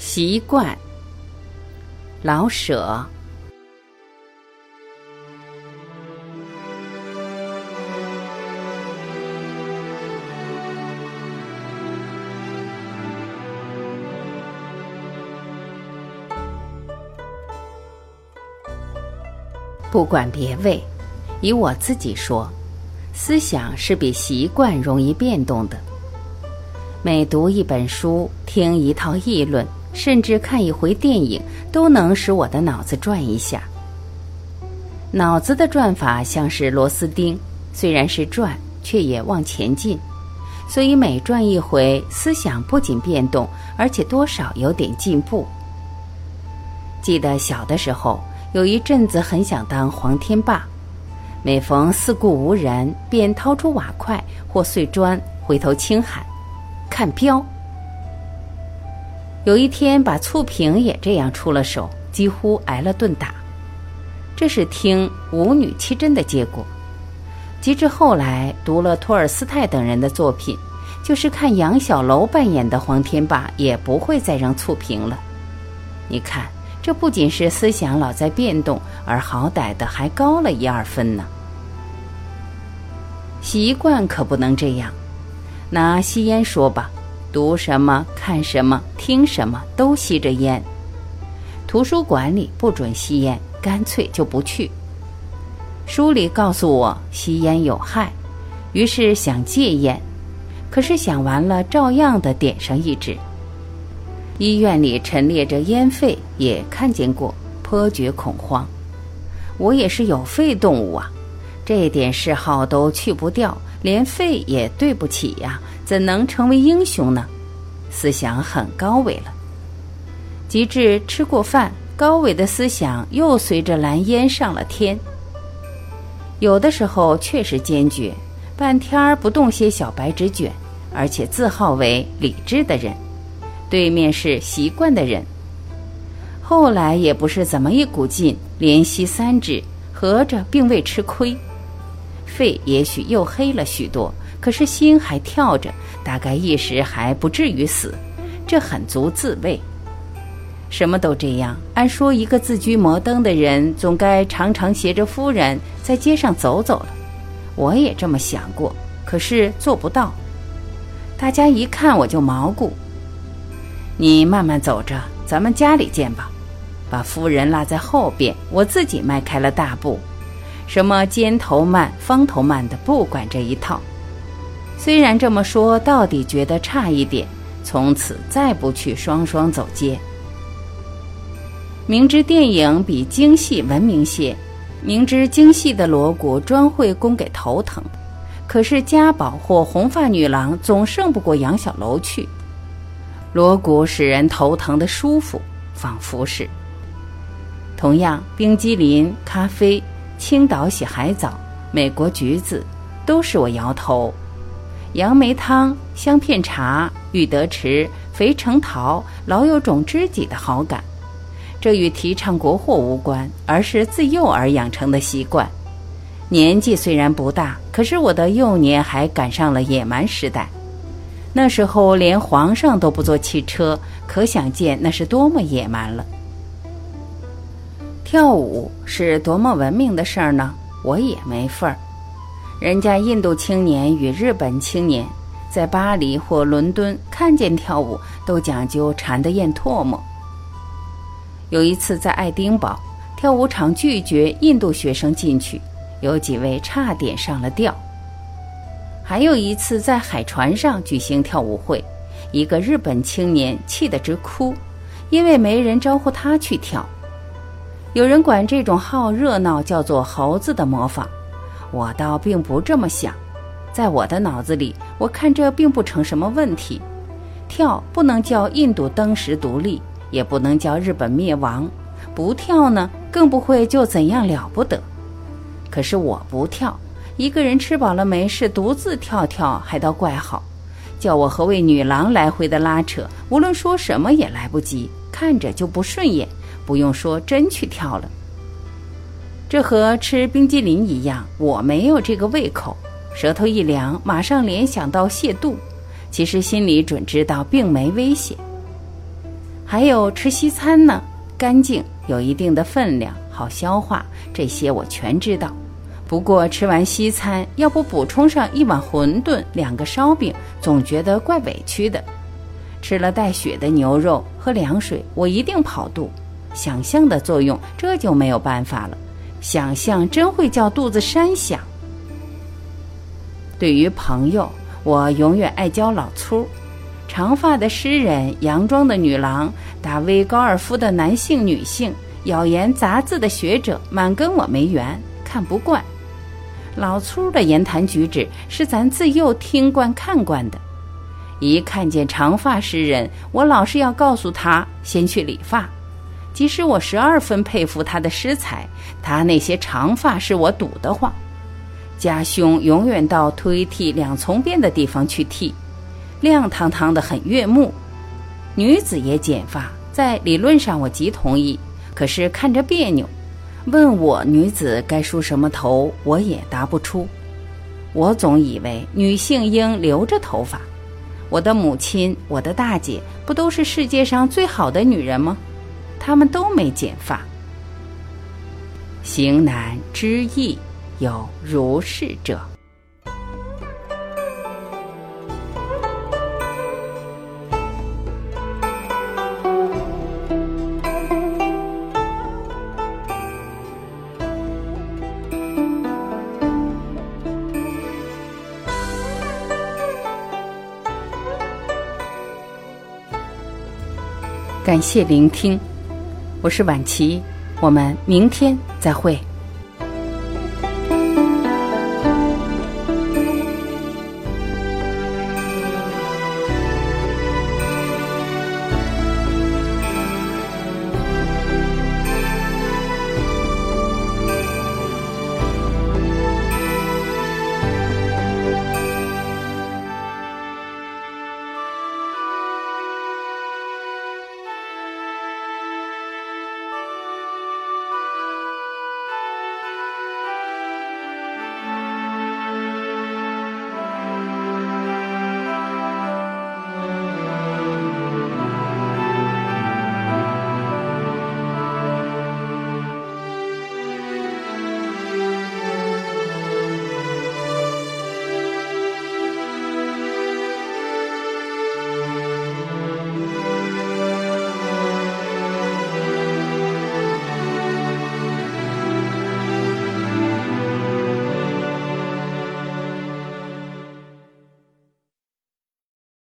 习惯，老舍。不管别位，以我自己说，思想是比习惯容易变动的。每读一本书，听一套议论，甚至看一回电影，都能使我的脑子转一下。脑子的转法像是螺丝钉，虽然是转，却也往前进。所以每转一回，思想不仅变动，而且多少有点进步。记得小的时候。有一阵子很想当黄天霸，每逢四顾无人，便掏出瓦块或碎砖，回头轻喊：“看镖。”有一天把醋瓶也这样出了手，几乎挨了顿打。这是听舞女欺真的结果。及至后来读了托尔斯泰等人的作品，就是看杨小楼扮演的黄天霸，也不会再扔醋瓶了。你看。这不仅是思想老在变动，而好歹的还高了一二分呢。习惯可不能这样。拿吸烟说吧，读什么、看什么、听什么都吸着烟。图书馆里不准吸烟，干脆就不去。书里告诉我吸烟有害，于是想戒烟，可是想完了照样的点上一支。医院里陈列着烟肺，也看见过，颇觉恐慌。我也是有肺动物啊，这点嗜好都去不掉，连肺也对不起呀，怎能成为英雄呢？思想很高伟了。及至吃过饭，高伟的思想又随着蓝烟上了天。有的时候确实坚决，半天儿不动些小白纸卷，而且自号为理智的人。对面是习惯的人，后来也不是怎么一股劲，连吸三支，合着并未吃亏。肺也许又黑了许多，可是心还跳着，大概一时还不至于死，这很足自慰。什么都这样，按说一个自居摩登的人，总该常常携着夫人在街上走走了。我也这么想过，可是做不到。大家一看我就毛骨。你慢慢走着，咱们家里见吧。把夫人落在后边，我自己迈开了大步。什么尖头慢、方头慢的，不管这一套。虽然这么说，到底觉得差一点。从此再不去双双走街。明知电影比京戏文明些，明知京戏的锣鼓专会供给头疼，可是家宝或红发女郎总胜不过杨小楼去。锣鼓使人头疼的舒服，仿佛是。同样，冰激凌、咖啡、青岛洗海藻、美国橘子，都使我摇头。杨梅汤、香片茶、玉德池、肥橙桃，老有种知己的好感。这与提倡国货无关，而是自幼而养成的习惯。年纪虽然不大，可是我的幼年还赶上了野蛮时代。那时候连皇上都不坐汽车，可想见那是多么野蛮了。跳舞是多么文明的事儿呢？我也没份儿。人家印度青年与日本青年在巴黎或伦敦看见跳舞，都讲究馋得咽唾沫。有一次在爱丁堡，跳舞场拒绝印度学生进去，有几位差点上了吊。还有一次在海船上举行跳舞会，一个日本青年气得直哭，因为没人招呼他去跳。有人管这种好热闹叫做“猴子的模仿”，我倒并不这么想。在我的脑子里，我看这并不成什么问题。跳不能叫印度登时独立，也不能叫日本灭亡；不跳呢，更不会就怎样了不得。可是我不跳。一个人吃饱了没事，独自跳跳还倒怪好。叫我和位女郎来回的拉扯，无论说什么也来不及，看着就不顺眼。不用说，真去跳了。这和吃冰激凌一样，我没有这个胃口。舌头一凉，马上联想到泻肚，其实心里准知道并没危险。还有吃西餐呢，干净，有一定的分量，好消化，这些我全知道。不过吃完西餐，要不补充上一碗馄饨、两个烧饼，总觉得怪委屈的。吃了带血的牛肉，喝凉水，我一定跑肚。想象的作用，这就没有办法了。想象真会叫肚子山响。对于朋友，我永远爱交老粗。长发的诗人，洋装的女郎，打威高尔夫的男性、女性，咬言杂字的学者，满跟我没缘，看不惯。老粗的言谈举止是咱自幼听惯看惯的。一看见长发诗人，我老是要告诉他先去理发。即使我十二分佩服他的诗才，他那些长发是我堵得慌。家兄永远到推剃两从边的地方去剃。亮堂堂的很悦目，女子也剪发，在理论上我极同意，可是看着别扭。问我女子该梳什么头，我也答不出。我总以为女性应留着头发。我的母亲，我的大姐，不都是世界上最好的女人吗？他们都没剪发。行难知易，有如是者。感谢聆听，我是晚琪，我们明天再会。